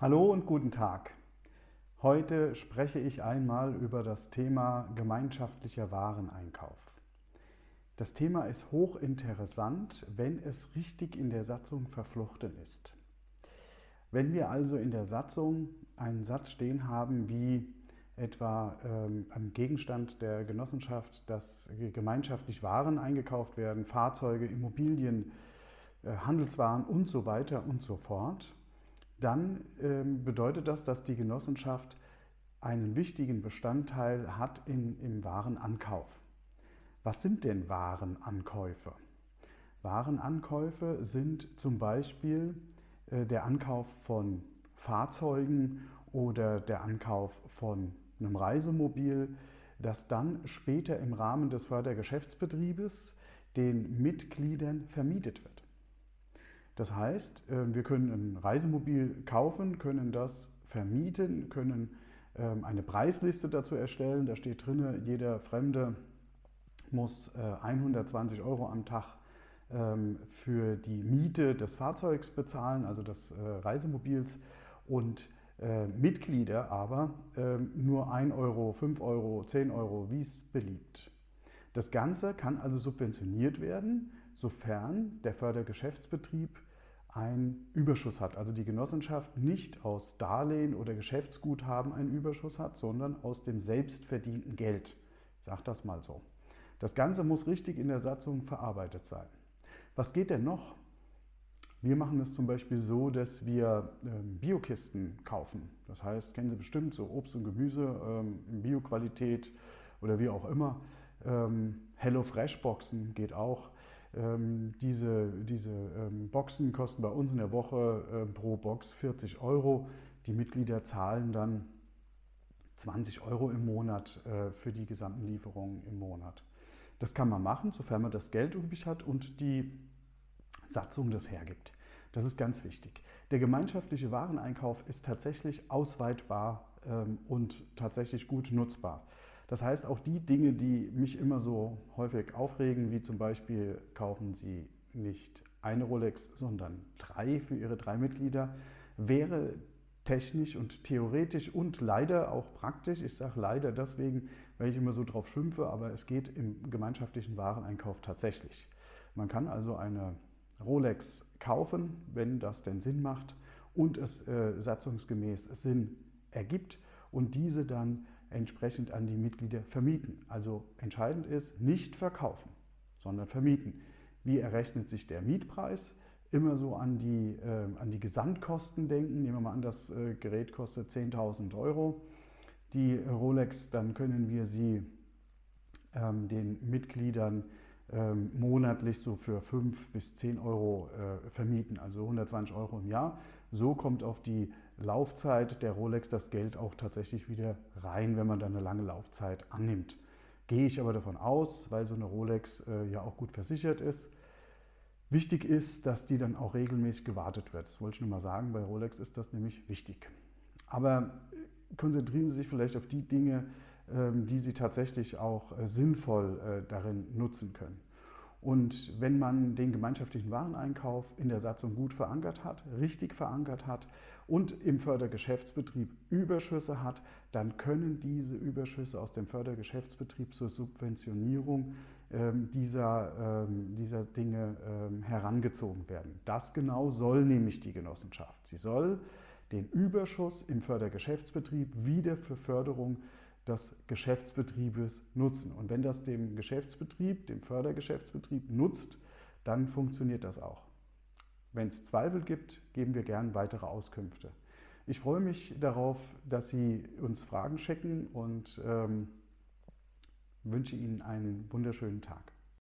Hallo und guten Tag. Heute spreche ich einmal über das Thema gemeinschaftlicher Wareneinkauf. Das Thema ist hochinteressant, wenn es richtig in der Satzung verflochten ist. Wenn wir also in der Satzung einen Satz stehen haben wie etwa ähm, am Gegenstand der Genossenschaft, dass gemeinschaftlich Waren eingekauft werden, Fahrzeuge, Immobilien, äh, Handelswaren und so weiter und so fort, dann ähm, bedeutet das, dass die Genossenschaft einen wichtigen Bestandteil hat in, im Warenankauf. Was sind denn Warenankäufe? Warenankäufe sind zum Beispiel äh, der Ankauf von Fahrzeugen oder der Ankauf von einem Reisemobil, das dann später im Rahmen des Fördergeschäftsbetriebes den Mitgliedern vermietet wird. Das heißt, äh, wir können ein Reisemobil kaufen, können das vermieten, können ähm, eine Preisliste dazu erstellen. Da steht drin, jeder Fremde muss 120 äh, Euro am Tag ähm, für die Miete des Fahrzeugs bezahlen, also des äh, Reisemobils. Und Mitglieder aber ähm, nur 1 Euro, 5 Euro, 10 Euro, wie es beliebt. Das Ganze kann also subventioniert werden, sofern der Fördergeschäftsbetrieb einen Überschuss hat. Also die Genossenschaft nicht aus Darlehen oder Geschäftsguthaben einen Überschuss hat, sondern aus dem selbstverdienten Geld. Ich sage das mal so. Das Ganze muss richtig in der Satzung verarbeitet sein. Was geht denn noch? Wir machen es zum Beispiel so, dass wir ähm, Biokisten kaufen. Das heißt, kennen Sie bestimmt so Obst und Gemüse ähm, in Bioqualität oder wie auch immer. Ähm, Hello Fresh Boxen geht auch. Ähm, diese, diese ähm, Boxen kosten bei uns in der Woche äh, pro Box 40 Euro. Die Mitglieder zahlen dann 20 Euro im Monat äh, für die gesamten Lieferungen im Monat. Das kann man machen, sofern man das Geld übrig hat und die Satzung das hergibt. Das ist ganz wichtig. Der gemeinschaftliche Wareneinkauf ist tatsächlich ausweitbar ähm, und tatsächlich gut nutzbar. Das heißt, auch die Dinge, die mich immer so häufig aufregen, wie zum Beispiel kaufen Sie nicht eine Rolex, sondern drei für Ihre drei Mitglieder, wäre technisch und theoretisch und leider auch praktisch. Ich sage leider deswegen, weil ich immer so drauf schimpfe, aber es geht im gemeinschaftlichen Wareneinkauf tatsächlich. Man kann also eine Rolex kaufen, wenn das denn Sinn macht und es äh, satzungsgemäß Sinn ergibt und diese dann entsprechend an die Mitglieder vermieten. Also entscheidend ist, nicht verkaufen, sondern vermieten. Wie errechnet sich der Mietpreis? Immer so an die, äh, an die Gesamtkosten denken. Nehmen wir mal an, das äh, Gerät kostet 10.000 Euro. Die Rolex, dann können wir sie ähm, den Mitgliedern ähm, monatlich so für 5 bis 10 Euro äh, vermieten, also 120 Euro im Jahr. So kommt auf die Laufzeit der Rolex das Geld auch tatsächlich wieder rein, wenn man dann eine lange Laufzeit annimmt. Gehe ich aber davon aus, weil so eine Rolex äh, ja auch gut versichert ist. Wichtig ist, dass die dann auch regelmäßig gewartet wird. Das wollte ich nur mal sagen, bei Rolex ist das nämlich wichtig. Aber äh, konzentrieren Sie sich vielleicht auf die Dinge, ähm, die Sie tatsächlich auch äh, sinnvoll äh, darin nutzen können. Und wenn man den gemeinschaftlichen Wareneinkauf in der Satzung gut verankert hat, richtig verankert hat und im Fördergeschäftsbetrieb Überschüsse hat, dann können diese Überschüsse aus dem Fördergeschäftsbetrieb zur Subventionierung ähm, dieser, ähm, dieser Dinge ähm, herangezogen werden. Das genau soll nämlich die Genossenschaft. Sie soll den Überschuss im Fördergeschäftsbetrieb wieder für Förderung des Geschäftsbetriebes nutzen. Und wenn das dem Geschäftsbetrieb, dem Fördergeschäftsbetrieb nutzt, dann funktioniert das auch. Wenn es Zweifel gibt, geben wir gern weitere Auskünfte. Ich freue mich darauf, dass Sie uns Fragen schicken und ähm, wünsche Ihnen einen wunderschönen Tag.